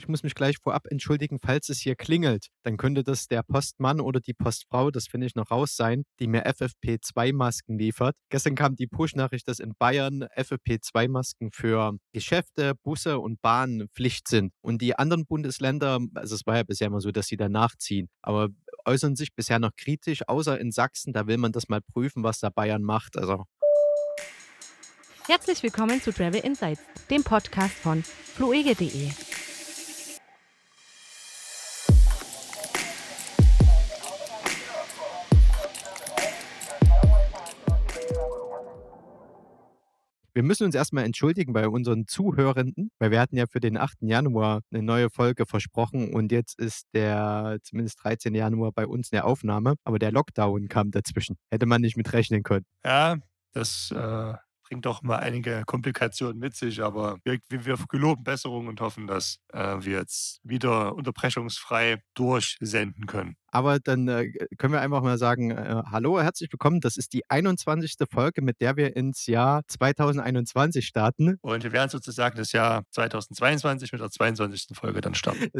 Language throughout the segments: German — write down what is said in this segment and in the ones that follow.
Ich muss mich gleich vorab entschuldigen, falls es hier klingelt. Dann könnte das der Postmann oder die Postfrau, das finde ich noch raus sein, die mir FFP2-Masken liefert. Gestern kam die Push-Nachricht, dass in Bayern FFP2-Masken für Geschäfte, Busse und Bahnen Pflicht sind. Und die anderen Bundesländer, also es war ja bisher immer so, dass sie da nachziehen, aber äußern sich bisher noch kritisch, außer in Sachsen, da will man das mal prüfen, was da Bayern macht. Also Herzlich willkommen zu Travel Insights, dem Podcast von fluege.de. Wir müssen uns erstmal entschuldigen bei unseren Zuhörenden, weil wir hatten ja für den 8. Januar eine neue Folge versprochen und jetzt ist der zumindest 13. Januar bei uns eine Aufnahme, aber der Lockdown kam dazwischen. Hätte man nicht mit rechnen können. Ja, das äh, bringt doch mal einige Komplikationen mit sich, aber wir, wir geloben Besserung und hoffen, dass äh, wir jetzt wieder unterbrechungsfrei durchsenden können. Aber dann äh, können wir einfach mal sagen, äh, hallo, herzlich willkommen. Das ist die 21. Folge, mit der wir ins Jahr 2021 starten. Und wir werden sozusagen das Jahr 2022 mit der 22. Folge dann starten.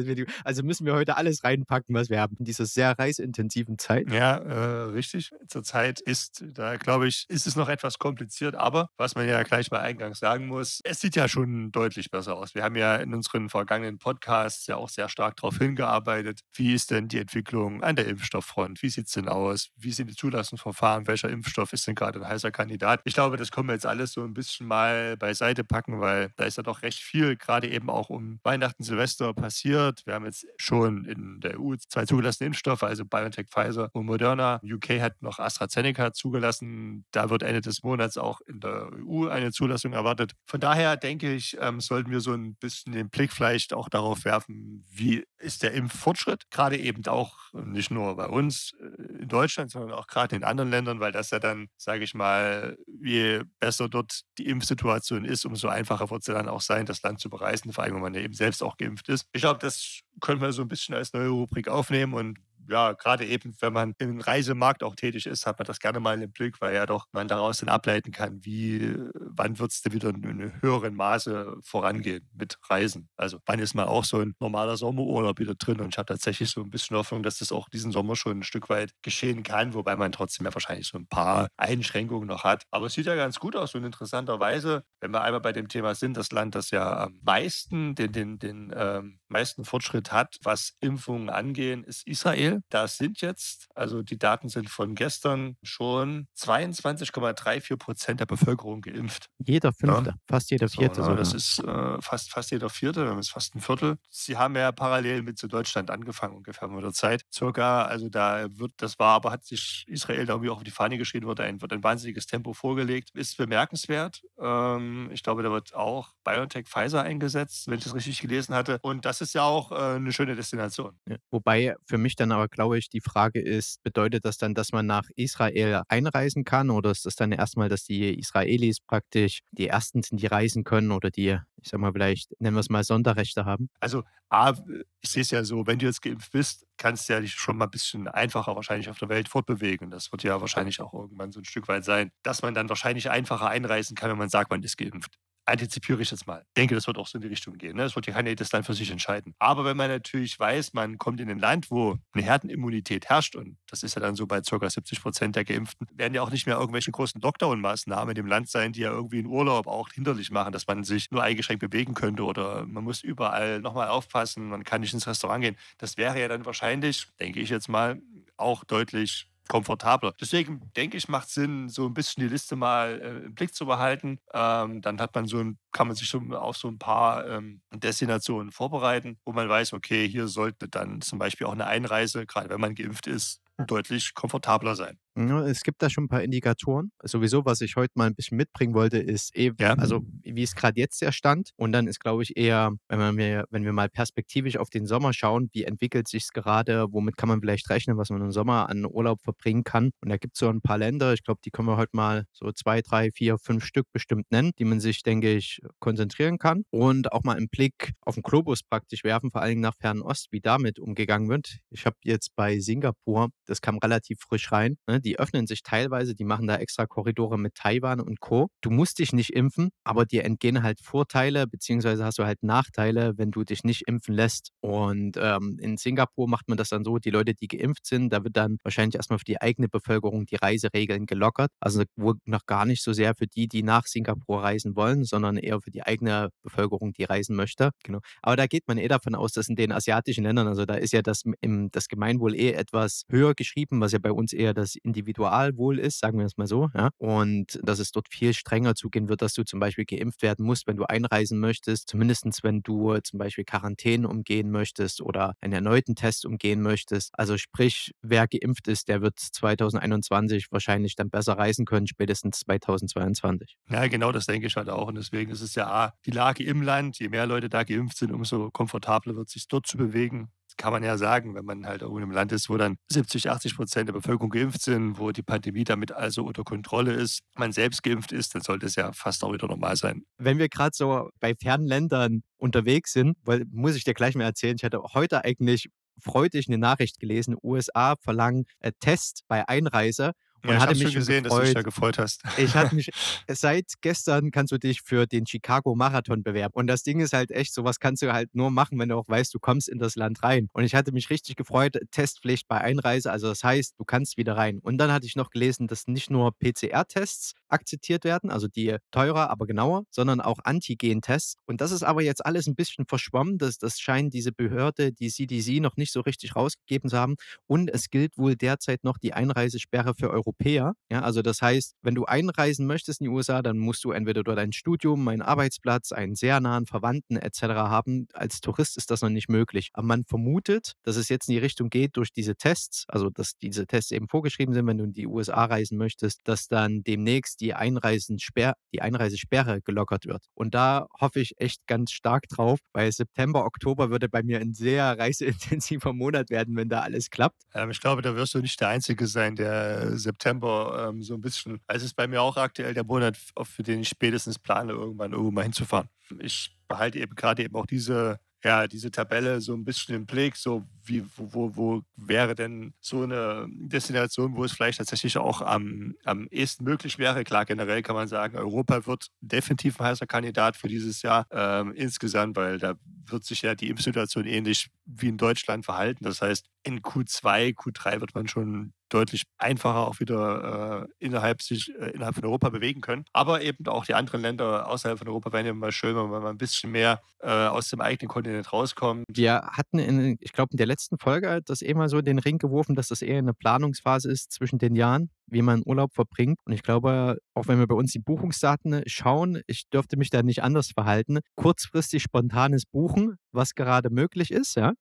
Also müssen wir heute alles reinpacken, was wir haben in dieser sehr reisintensiven Zeit. Ja, äh, richtig. Zurzeit ist, da glaube ich, ist es noch etwas kompliziert, aber was man ja gleich mal eingangs sagen muss, es sieht ja schon deutlich besser aus. Wir haben ja in unseren vergangenen Podcasts ja auch sehr stark darauf hingearbeitet, wie ist denn die Entwicklung an der Impfstofffront? Wie sieht es denn aus? Wie sind die Zulassungsverfahren? Welcher Impfstoff ist denn gerade ein heißer Kandidat? Ich glaube, das können wir jetzt alles so ein bisschen mal beiseite packen, weil da ist ja doch recht viel, gerade eben auch um Weihnachten, Silvester passiert. Wir haben jetzt schon in der EU zwei zugelassene Impfstoffe, also BioNTech, Pfizer und Moderna. UK hat noch AstraZeneca zugelassen. Da wird Ende des Monats auch in der EU eine Zulassung erwartet. Von daher denke ich, ähm, sollten wir so ein bisschen den Blick vielleicht auch darauf werfen, wie ist der Impffortschritt, gerade eben auch nicht nur bei uns äh, in Deutschland, sondern auch gerade in anderen Ländern, weil das ja dann, sage ich mal, je besser dort die Impfsituation ist, umso einfacher wird es ja dann auch sein, das Land zu bereisen, vor allem wenn man ja eben selbst auch geimpft ist. Ich glaube, das können wir so ein bisschen als neue Rubrik aufnehmen und ja, gerade eben, wenn man im Reisemarkt auch tätig ist, hat man das gerne mal im Blick, weil ja doch man daraus dann ableiten kann, wie, wann wird es denn wieder in einem höheren Maße vorangehen mit Reisen. Also wann ist mal auch so ein normaler Sommerurlaub wieder drin und ich habe tatsächlich so ein bisschen Hoffnung, dass das auch diesen Sommer schon ein Stück weit geschehen kann, wobei man trotzdem ja wahrscheinlich so ein paar Einschränkungen noch hat. Aber es sieht ja ganz gut aus und interessanterweise, wenn wir einmal bei dem Thema sind, das Land, das ja am meisten den, den, den ähm, meisten Fortschritt hat, was Impfungen angehen, ist Israel. Da sind jetzt, also die Daten sind von gestern, schon 22,34 Prozent der Bevölkerung geimpft. Jeder Fünfte, ja? fast jeder Vierte. So, ne? Das ist äh, fast, fast jeder Vierte, das ist fast ein Viertel. Sie haben ja parallel mit zu Deutschland angefangen, ungefähr mit der Zeit. Circa, also da wird, das war, aber hat sich Israel da irgendwie auch auf die Fahne geschrieben, wird ein, wird ein wahnsinniges Tempo vorgelegt. Ist bemerkenswert. Ähm, ich glaube, da wird auch BioNTech Pfizer eingesetzt, wenn ich das richtig gelesen hatte. Und das ist ja auch äh, eine schöne Destination. Ja. Wobei für mich dann aber glaube ich, die Frage ist, bedeutet das dann, dass man nach Israel einreisen kann oder ist das dann erstmal, dass die Israelis praktisch die Ersten sind, die reisen können oder die, ich sag mal, vielleicht nennen wir es mal Sonderrechte haben? Also, A, ich sehe es ja so, wenn du jetzt geimpft bist, kannst du ja dich schon mal ein bisschen einfacher wahrscheinlich auf der Welt fortbewegen. Das wird ja wahrscheinlich auch irgendwann so ein Stück weit sein, dass man dann wahrscheinlich einfacher einreisen kann, wenn man sagt, man ist geimpft antizipiere ich jetzt mal. Ich denke, das wird auch so in die Richtung gehen. Ne? Das wird ja keiner das dann für sich entscheiden. Aber wenn man natürlich weiß, man kommt in ein Land, wo eine Herdenimmunität herrscht, und das ist ja dann so bei ca. 70 Prozent der Geimpften, werden ja auch nicht mehr irgendwelche großen Lockdown-Maßnahmen in dem Land sein, die ja irgendwie in Urlaub auch hinderlich machen, dass man sich nur eingeschränkt bewegen könnte oder man muss überall nochmal aufpassen, man kann nicht ins Restaurant gehen. Das wäre ja dann wahrscheinlich, denke ich jetzt mal, auch deutlich komfortabler. Deswegen denke ich, macht Sinn, so ein bisschen die Liste mal äh, im Blick zu behalten. Ähm, dann hat man so ein, kann man sich so auf so ein paar ähm, Destinationen vorbereiten, wo man weiß, okay, hier sollte dann zum Beispiel auch eine Einreise, gerade wenn man geimpft ist, deutlich komfortabler sein. Es gibt da schon ein paar Indikatoren. Sowieso, was ich heute mal ein bisschen mitbringen wollte, ist eben, ja. also wie es gerade jetzt der Stand. Und dann ist, glaube ich, eher, wenn wir, wenn wir mal perspektivisch auf den Sommer schauen, wie entwickelt sich es gerade, womit kann man vielleicht rechnen, was man im Sommer an Urlaub verbringen kann. Und da gibt es so ein paar Länder, ich glaube, die können wir heute mal so zwei, drei, vier, fünf Stück bestimmt nennen, die man sich, denke ich, konzentrieren kann. Und auch mal einen Blick auf den Globus praktisch werfen, vor allen Dingen nach Fernost, wie damit umgegangen wird. Ich habe jetzt bei Singapur, das kam relativ frisch rein, ne, die die öffnen sich teilweise, die machen da extra Korridore mit Taiwan und Co. Du musst dich nicht impfen, aber dir entgehen halt Vorteile, beziehungsweise hast du halt Nachteile, wenn du dich nicht impfen lässt. Und ähm, in Singapur macht man das dann so, die Leute, die geimpft sind, da wird dann wahrscheinlich erstmal für die eigene Bevölkerung die Reiseregeln gelockert. Also wohl noch gar nicht so sehr für die, die nach Singapur reisen wollen, sondern eher für die eigene Bevölkerung, die reisen möchte. Genau. Aber da geht man eh davon aus, dass in den asiatischen Ländern, also da ist ja das, im, das Gemeinwohl eh etwas höher geschrieben, was ja bei uns eher das Individualwohl ist, sagen wir es mal so. Ja? Und dass es dort viel strenger zugehen wird, dass du zum Beispiel geimpft werden musst, wenn du einreisen möchtest, zumindest wenn du zum Beispiel Quarantäne umgehen möchtest oder einen erneuten Test umgehen möchtest. Also sprich, wer geimpft ist, der wird 2021 wahrscheinlich dann besser reisen können, spätestens 2022. Ja, genau, das denke ich halt auch. Und deswegen ist es ja A, die Lage im Land, je mehr Leute da geimpft sind, umso komfortabler wird es sich dort zu bewegen kann man ja sagen, wenn man halt irgendwo in einem Land ist, wo dann 70, 80 Prozent der Bevölkerung geimpft sind, wo die Pandemie damit also unter Kontrolle ist, man selbst geimpft ist, dann sollte es ja fast auch wieder normal sein. Wenn wir gerade so bei fernen Ländern unterwegs sind, weil, muss ich dir gleich mal erzählen, ich hatte heute eigentlich freudig eine Nachricht gelesen, USA verlangen äh, Test bei Einreise und ja, ich hatte mich schon gesehen, gefreut. dass du dich da gefreut hast. Ich hatte mich, seit gestern kannst du dich für den Chicago Marathon bewerben. Und das Ding ist halt echt, sowas kannst du halt nur machen, wenn du auch weißt, du kommst in das Land rein. Und ich hatte mich richtig gefreut, Testpflicht bei Einreise. Also das heißt, du kannst wieder rein. Und dann hatte ich noch gelesen, dass nicht nur PCR-Tests akzeptiert werden, also die teurer, aber genauer, sondern auch Antigen-Tests. Und das ist aber jetzt alles ein bisschen verschwommen. Das, das scheint diese Behörde, die CDC, noch nicht so richtig rausgegeben zu haben. Und es gilt wohl derzeit noch die Einreisesperre für Europa. Europäer. Ja, also das heißt, wenn du einreisen möchtest in die USA, dann musst du entweder dort ein Studium, einen Arbeitsplatz, einen sehr nahen Verwandten etc. haben. Als Tourist ist das noch nicht möglich. Aber man vermutet, dass es jetzt in die Richtung geht durch diese Tests, also dass diese Tests eben vorgeschrieben sind, wenn du in die USA reisen möchtest, dass dann demnächst die, Einreisensperr die Einreisesperre gelockert wird. Und da hoffe ich echt ganz stark drauf, weil September, Oktober würde bei mir ein sehr reiseintensiver Monat werden, wenn da alles klappt. Ähm, ich glaube, da wirst du nicht der Einzige sein, der September September ähm, so ein bisschen. Also ist bei mir auch aktuell der Monat, für den ich spätestens plane, irgendwann irgendwo mal hinzufahren. Ich behalte eben gerade eben auch diese ja, diese Tabelle so ein bisschen im Blick, so wie, wo, wo, wo, wäre denn so eine Destination, wo es vielleicht tatsächlich auch am, am ehesten möglich wäre. Klar, generell kann man sagen, Europa wird definitiv ein heißer Kandidat für dieses Jahr ähm, insgesamt, weil da wird sich ja die Impfsituation ähnlich wie in Deutschland verhalten. Das heißt, in Q2, Q3 wird man schon deutlich einfacher auch wieder äh, innerhalb, sich, äh, innerhalb von Europa bewegen können. Aber eben auch die anderen Länder außerhalb von Europa wären ja mal schön, wenn man ein bisschen mehr äh, aus dem eigenen Kontinent rauskommt. Wir hatten, in, ich glaube, in der letzten Folge das eh mal so in den Ring geworfen, dass das eher eine Planungsphase ist zwischen den Jahren wie man Urlaub verbringt. Und ich glaube, auch wenn wir bei uns die Buchungsdaten schauen, ich dürfte mich da nicht anders verhalten. Kurzfristig spontanes Buchen, was gerade möglich ist, ja?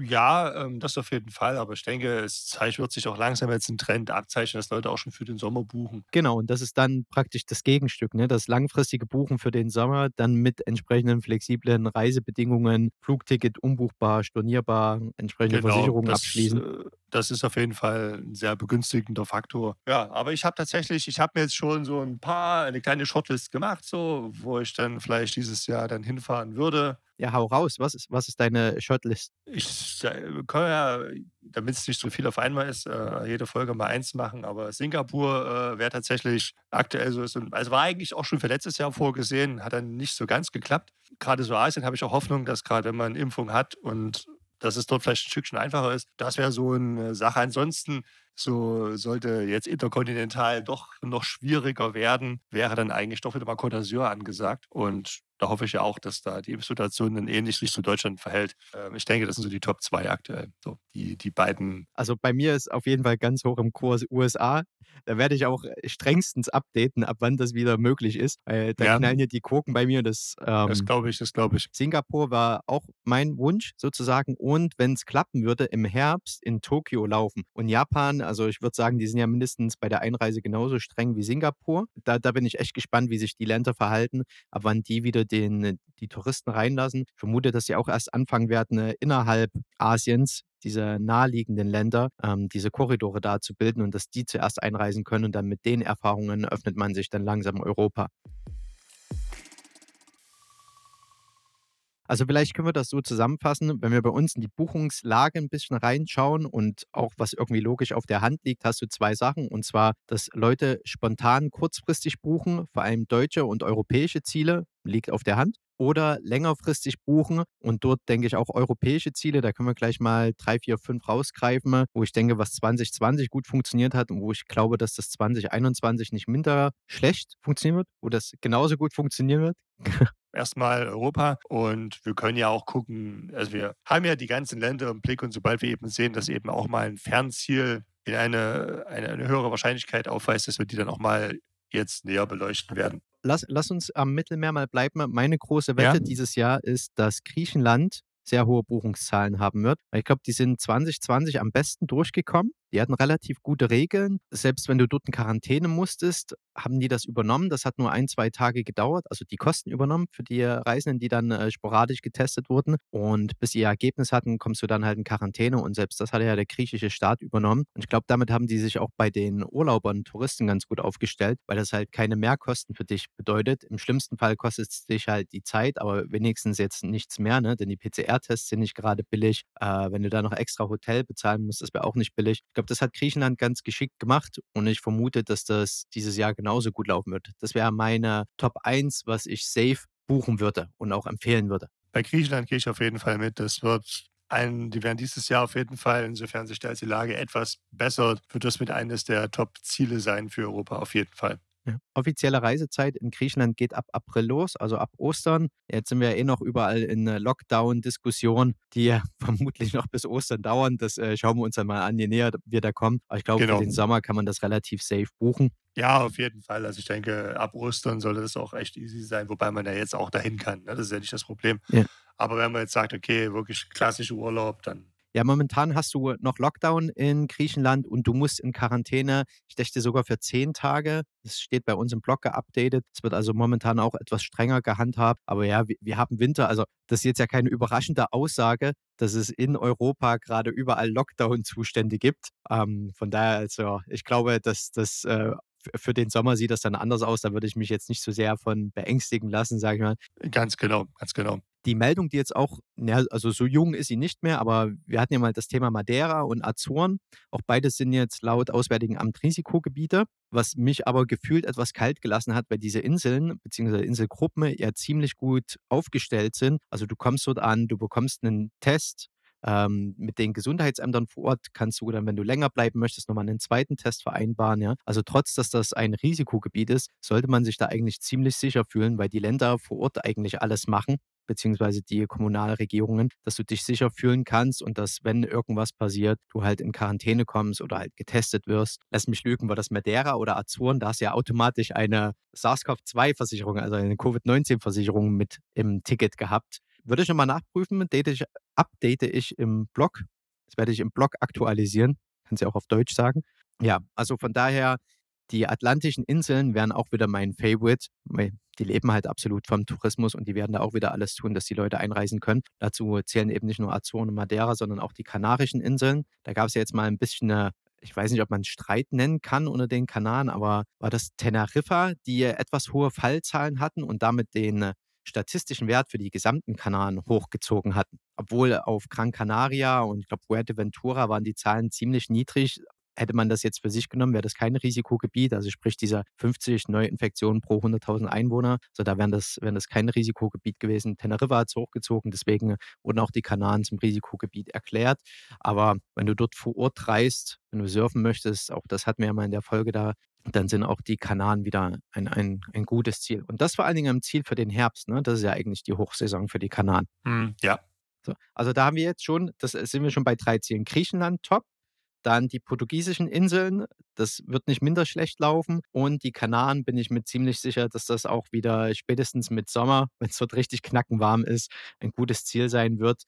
Ja, ähm, das auf jeden Fall. Aber ich denke, es wird sich auch langsam jetzt ein Trend abzeichnen, dass Leute auch schon für den Sommer buchen. Genau, und das ist dann praktisch das Gegenstück, ne? das langfristige Buchen für den Sommer, dann mit entsprechenden flexiblen Reisebedingungen, Flugticket umbuchbar, stornierbar, entsprechende genau, Versicherungen das, abschließen. Äh, das ist auf jeden Fall ein sehr begünstigender Faktor. Ja, aber ich habe tatsächlich, ich habe mir jetzt schon so ein paar, eine kleine Shortlist gemacht, so, wo ich dann vielleicht dieses Jahr dann hinfahren würde. Ja, hau raus. Was ist, was ist deine Shortlist? Ich kann ja, damit es nicht so viel auf einmal ist, äh, jede Folge mal eins machen. Aber Singapur äh, wäre tatsächlich aktuell so. Also war eigentlich auch schon für letztes Jahr vorgesehen, hat dann nicht so ganz geklappt. Gerade so Asien habe ich auch Hoffnung, dass gerade wenn man Impfung hat und dass es dort vielleicht ein Stückchen einfacher ist. Das wäre so eine Sache. Ansonsten, so sollte jetzt interkontinental doch noch schwieriger werden, wäre dann eigentlich doch wieder mal Côte angesagt. Und da hoffe ich ja auch, dass da die Impfsituation dann ähnlich sich zu Deutschland verhält. Ähm, ich denke, das sind so die Top 2 aktuell. So, die, die beiden. Also bei mir ist auf jeden Fall ganz hoch im Kurs USA. Da werde ich auch strengstens updaten, ab wann das wieder möglich ist. Weil da ja. knallen hier die Kurken bei mir. Das, ähm, das glaube ich, das glaube ich. Singapur war auch mein Wunsch sozusagen. Und wenn es klappen würde, im Herbst in Tokio laufen. Und Japan, also ich würde sagen, die sind ja mindestens bei der Einreise genauso streng wie Singapur. Da, da bin ich echt gespannt, wie sich die Länder verhalten, ab wann die wieder den, äh, die Touristen reinlassen. Ich vermute, dass sie auch erst anfangen werden, äh, innerhalb Asiens diese naheliegenden Länder, ähm, diese Korridore da zu bilden und dass die zuerst einreisen können und dann mit den Erfahrungen öffnet man sich dann langsam Europa. Also vielleicht können wir das so zusammenfassen, wenn wir bei uns in die Buchungslage ein bisschen reinschauen und auch was irgendwie logisch auf der Hand liegt, hast du zwei Sachen. Und zwar, dass Leute spontan kurzfristig buchen, vor allem deutsche und europäische Ziele, liegt auf der Hand oder längerfristig buchen. Und dort denke ich auch europäische Ziele. Da können wir gleich mal drei, vier, fünf rausgreifen, wo ich denke, was 2020 gut funktioniert hat und wo ich glaube, dass das 2021 nicht minder schlecht funktionieren wird, wo das genauso gut funktionieren wird. erstmal Europa und wir können ja auch gucken, also wir haben ja die ganzen Länder im Blick und sobald wir eben sehen, dass eben auch mal ein Fernziel in eine, eine, eine höhere Wahrscheinlichkeit aufweist, dass wir die dann auch mal jetzt näher beleuchten werden. Lass, lass uns am Mittelmeer mal bleiben. Meine große Wette ja? dieses Jahr ist, dass Griechenland sehr hohe Buchungszahlen haben wird. Ich glaube, die sind 2020 am besten durchgekommen. Die hatten relativ gute Regeln. Selbst wenn du dort in Quarantäne musstest, haben die das übernommen. Das hat nur ein, zwei Tage gedauert, also die Kosten übernommen für die Reisenden, die dann äh, sporadisch getestet wurden. Und bis sie ihr Ergebnis hatten, kommst du dann halt in Quarantäne. Und selbst das hat ja der griechische Staat übernommen. Und ich glaube, damit haben die sich auch bei den Urlaubern, Touristen ganz gut aufgestellt, weil das halt keine Mehrkosten für dich bedeutet. Im schlimmsten Fall kostet es dich halt die Zeit, aber wenigstens jetzt nichts mehr, ne? denn die PCR-Tests sind nicht gerade billig. Äh, wenn du da noch extra Hotel bezahlen musst, das wäre auch nicht billig. Ich glaube, das hat Griechenland ganz geschickt gemacht und ich vermute, dass das dieses Jahr genauso gut laufen wird. Das wäre meine Top 1, was ich safe buchen würde und auch empfehlen würde. Bei Griechenland gehe ich auf jeden Fall mit. Das wird ein, die werden dieses Jahr auf jeden Fall, insofern sich da die Lage etwas besser, wird das mit eines der Top-Ziele sein für Europa, auf jeden Fall. Ja. Offizielle Reisezeit in Griechenland geht ab April los, also ab Ostern. Jetzt sind wir ja eh noch überall in Lockdown-Diskussionen, die ja vermutlich noch bis Ostern dauern. Das äh, schauen wir uns dann mal an, je näher wir da kommen. Aber ich glaube, genau. für den Sommer kann man das relativ safe buchen. Ja, auf jeden Fall. Also ich denke, ab Ostern sollte das auch echt easy sein, wobei man ja jetzt auch dahin kann. Ne? Das ist ja nicht das Problem. Ja. Aber wenn man jetzt sagt, okay, wirklich klassischer Urlaub, dann ja, momentan hast du noch Lockdown in Griechenland und du musst in Quarantäne, ich dachte sogar für zehn Tage. Das steht bei uns im Blog geupdatet. Es wird also momentan auch etwas strenger gehandhabt. Aber ja, wir, wir haben Winter. Also das ist jetzt ja keine überraschende Aussage, dass es in Europa gerade überall Lockdown-Zustände gibt. Ähm, von daher, also ich glaube, dass das äh, für den Sommer sieht das dann anders aus. Da würde ich mich jetzt nicht so sehr von beängstigen lassen, sage ich mal. Ganz genau, ganz genau die Meldung, die jetzt auch, also so jung ist sie nicht mehr, aber wir hatten ja mal das Thema Madeira und Azoren. Auch beides sind jetzt laut Auswärtigen Amt Risikogebiete, was mich aber gefühlt etwas kalt gelassen hat, weil diese Inseln bzw. Inselgruppen ja ziemlich gut aufgestellt sind. Also du kommst dort an, du bekommst einen Test, ähm, mit den Gesundheitsämtern vor Ort kannst du dann, wenn du länger bleiben möchtest, nochmal einen zweiten Test vereinbaren. Ja? Also trotz, dass das ein Risikogebiet ist, sollte man sich da eigentlich ziemlich sicher fühlen, weil die Länder vor Ort eigentlich alles machen beziehungsweise die Kommunalregierungen, dass du dich sicher fühlen kannst und dass, wenn irgendwas passiert, du halt in Quarantäne kommst oder halt getestet wirst. Lass mich lügen, war das Madeira oder Azoren, da hast du ja automatisch eine SARS-CoV-2-Versicherung, also eine Covid-19-Versicherung mit im Ticket gehabt. Würde ich nochmal nachprüfen, update ich, update ich im Blog. Das werde ich im Blog aktualisieren. Kannst ja auch auf Deutsch sagen. Ja, also von daher, die Atlantischen Inseln wären auch wieder mein Favorite. Die leben halt absolut vom Tourismus und die werden da auch wieder alles tun, dass die Leute einreisen können. Dazu zählen eben nicht nur Azoren und Madeira, sondern auch die Kanarischen Inseln. Da gab es ja jetzt mal ein bisschen eine ich weiß nicht, ob man Streit nennen kann unter den Kanaren, aber war das Teneriffa, die etwas hohe Fallzahlen hatten und damit den statistischen Wert für die gesamten Kanaren hochgezogen hatten. Obwohl auf Gran Canaria und ich glaube Fuerteventura waren die Zahlen ziemlich niedrig. Hätte man das jetzt für sich genommen, wäre das kein Risikogebiet. Also sprich dieser 50 Neuinfektionen pro 100.000 Einwohner. So da wären das, wären das kein Risikogebiet gewesen. Teneriffa hat es hochgezogen, deswegen wurden auch die Kanaren zum Risikogebiet erklärt. Aber wenn du dort vor Ort reist, wenn du surfen möchtest, auch das hatten wir ja mal in der Folge da, dann sind auch die Kanaren wieder ein, ein, ein gutes Ziel. Und das vor allen Dingen ein Ziel für den Herbst. Ne? Das ist ja eigentlich die Hochsaison für die Kanaren. Mm, ja. So, also da haben wir jetzt schon, das sind wir schon bei drei Zielen. Griechenland top, dann die portugiesischen Inseln, das wird nicht minder schlecht laufen. Und die Kanaren bin ich mir ziemlich sicher, dass das auch wieder spätestens mit Sommer, wenn es dort richtig knackenwarm ist, ein gutes Ziel sein wird.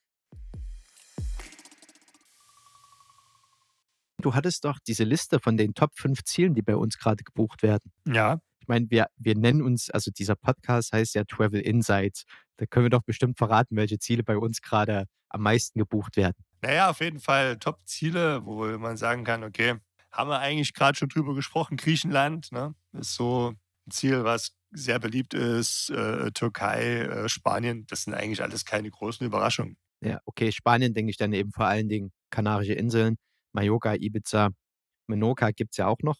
Du hattest doch diese Liste von den Top 5 Zielen, die bei uns gerade gebucht werden. Ja. Ich meine, wir, wir nennen uns, also dieser Podcast heißt ja Travel Insights. Da können wir doch bestimmt verraten, welche Ziele bei uns gerade am meisten gebucht werden. Naja, auf jeden Fall Top-Ziele, wo man sagen kann, okay, haben wir eigentlich gerade schon drüber gesprochen. Griechenland ne, ist so ein Ziel, was sehr beliebt ist, äh, Türkei, äh, Spanien, das sind eigentlich alles keine großen Überraschungen. Ja, okay, Spanien denke ich dann eben vor allen Dingen Kanarische Inseln, Mallorca, Ibiza, Menorca gibt es ja auch noch.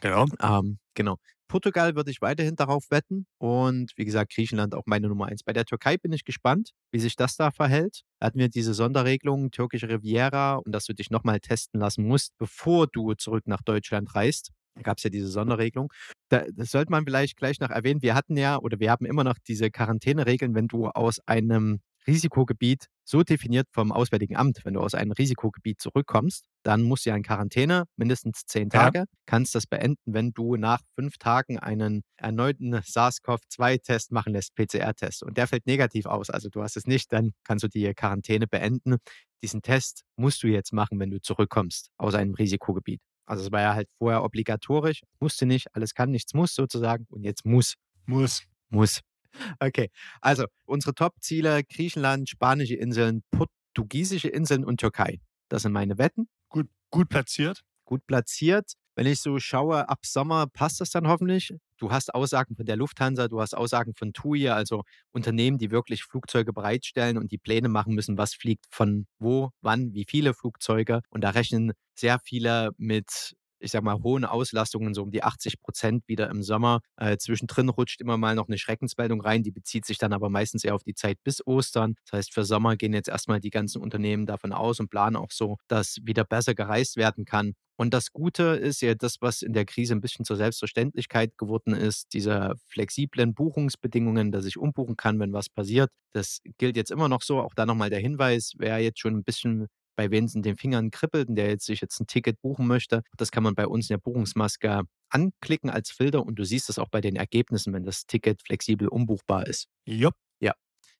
Genau. Ähm, genau. Portugal würde ich weiterhin darauf wetten und wie gesagt, Griechenland auch meine Nummer eins. Bei der Türkei bin ich gespannt, wie sich das da verhält. Da hatten wir diese Sonderregelung, türkische Riviera und dass du dich nochmal testen lassen musst, bevor du zurück nach Deutschland reist. Da gab es ja diese Sonderregelung. Da, das sollte man vielleicht gleich noch erwähnen. Wir hatten ja oder wir haben immer noch diese Quarantäneregeln, wenn du aus einem Risikogebiet so definiert vom Auswärtigen Amt. Wenn du aus einem Risikogebiet zurückkommst, dann musst du ja in Quarantäne, mindestens zehn Tage. Ja. Kannst das beenden, wenn du nach fünf Tagen einen erneuten SARS-CoV-2-Test machen lässt, PCR-Test. Und der fällt negativ aus. Also du hast es nicht, dann kannst du die Quarantäne beenden. Diesen Test musst du jetzt machen, wenn du zurückkommst aus einem Risikogebiet. Also es war ja halt vorher obligatorisch, musste nicht, alles kann, nichts muss sozusagen und jetzt muss. Muss. Muss. Okay, also unsere Top-Ziele: Griechenland, spanische Inseln, portugiesische Inseln und Türkei. Das sind meine Wetten. Gut, gut platziert. Gut platziert. Wenn ich so schaue, ab Sommer passt das dann hoffentlich. Du hast Aussagen von der Lufthansa, du hast Aussagen von TUI, also Unternehmen, die wirklich Flugzeuge bereitstellen und die Pläne machen müssen, was fliegt von wo, wann, wie viele Flugzeuge. Und da rechnen sehr viele mit ich sag mal, hohen Auslastungen, so um die 80 Prozent wieder im Sommer. Äh, zwischendrin rutscht immer mal noch eine Schreckensmeldung rein, die bezieht sich dann aber meistens eher auf die Zeit bis Ostern. Das heißt, für Sommer gehen jetzt erstmal die ganzen Unternehmen davon aus und planen auch so, dass wieder besser gereist werden kann. Und das Gute ist ja das, was in der Krise ein bisschen zur Selbstverständlichkeit geworden ist, diese flexiblen Buchungsbedingungen, dass ich umbuchen kann, wenn was passiert. Das gilt jetzt immer noch so. Auch da nochmal der Hinweis, wer jetzt schon ein bisschen bei wen es in den Fingern kribbelt und der jetzt sich jetzt ein Ticket buchen möchte, das kann man bei uns in der Buchungsmaske anklicken als Filter und du siehst das auch bei den Ergebnissen, wenn das Ticket flexibel umbuchbar ist. Jupp. Ja.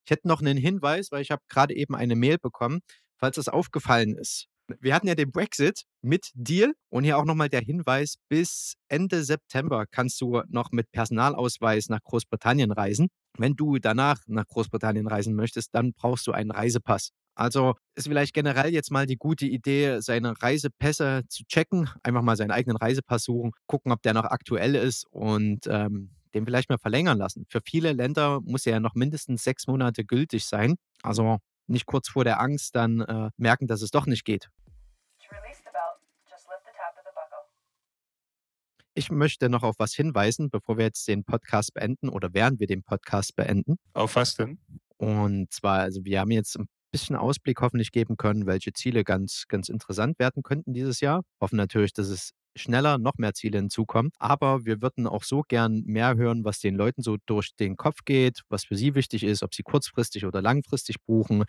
Ich hätte noch einen Hinweis, weil ich habe gerade eben eine Mail bekommen, falls das aufgefallen ist. Wir hatten ja den Brexit mit Deal und hier auch nochmal der Hinweis, bis Ende September kannst du noch mit Personalausweis nach Großbritannien reisen. Wenn du danach nach Großbritannien reisen möchtest, dann brauchst du einen Reisepass. Also ist vielleicht generell jetzt mal die gute Idee, seine Reisepässe zu checken, einfach mal seinen eigenen Reisepass suchen, gucken, ob der noch aktuell ist und ähm, den vielleicht mal verlängern lassen. Für viele Länder muss er ja noch mindestens sechs Monate gültig sein. Also nicht kurz vor der Angst dann äh, merken, dass es doch nicht geht. Ich möchte noch auf was hinweisen, bevor wir jetzt den Podcast beenden oder während wir den Podcast beenden. Auf was denn? Und zwar, also wir haben jetzt ein bisschen Ausblick hoffentlich geben können, welche Ziele ganz, ganz interessant werden könnten dieses Jahr. Hoffen natürlich, dass es schneller noch mehr Ziele hinzukommen. Aber wir würden auch so gern mehr hören, was den Leuten so durch den Kopf geht, was für sie wichtig ist, ob sie kurzfristig oder langfristig buchen,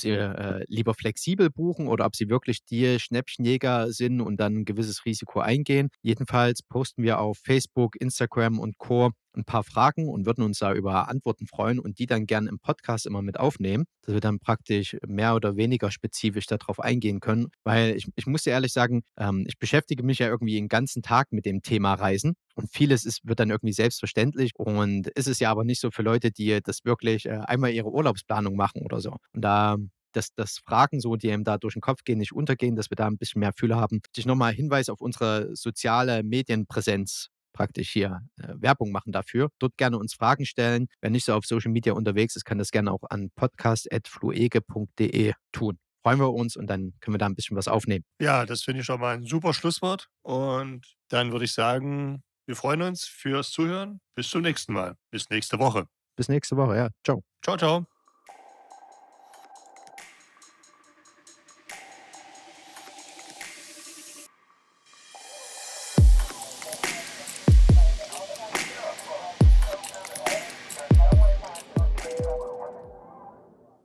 sie äh, lieber flexibel buchen oder ob sie wirklich die Schnäppchenjäger sind und dann ein gewisses Risiko eingehen. Jedenfalls posten wir auf Facebook, Instagram und Co ein paar Fragen und würden uns da über Antworten freuen und die dann gerne im Podcast immer mit aufnehmen, dass wir dann praktisch mehr oder weniger spezifisch darauf eingehen können. Weil ich, ich muss dir ehrlich sagen, ähm, ich beschäftige mich ja irgendwie den ganzen Tag mit dem Thema Reisen und vieles ist, wird dann irgendwie selbstverständlich und ist es ja aber nicht so für Leute, die das wirklich äh, einmal ihre Urlaubsplanung machen oder so. Und da dass, dass Fragen so, die einem da durch den Kopf gehen, nicht untergehen, dass wir da ein bisschen mehr Fühler haben. Ich nochmal Hinweis auf unsere soziale Medienpräsenz praktisch hier äh, Werbung machen dafür. Dort gerne uns Fragen stellen. Wer nicht so auf Social Media unterwegs ist, kann das gerne auch an podcast.fluege.de tun. Freuen wir uns und dann können wir da ein bisschen was aufnehmen. Ja, das finde ich schon mal ein super Schlusswort. Und dann würde ich sagen, wir freuen uns fürs Zuhören. Bis zum nächsten Mal. Bis nächste Woche. Bis nächste Woche, ja. Ciao. Ciao, ciao.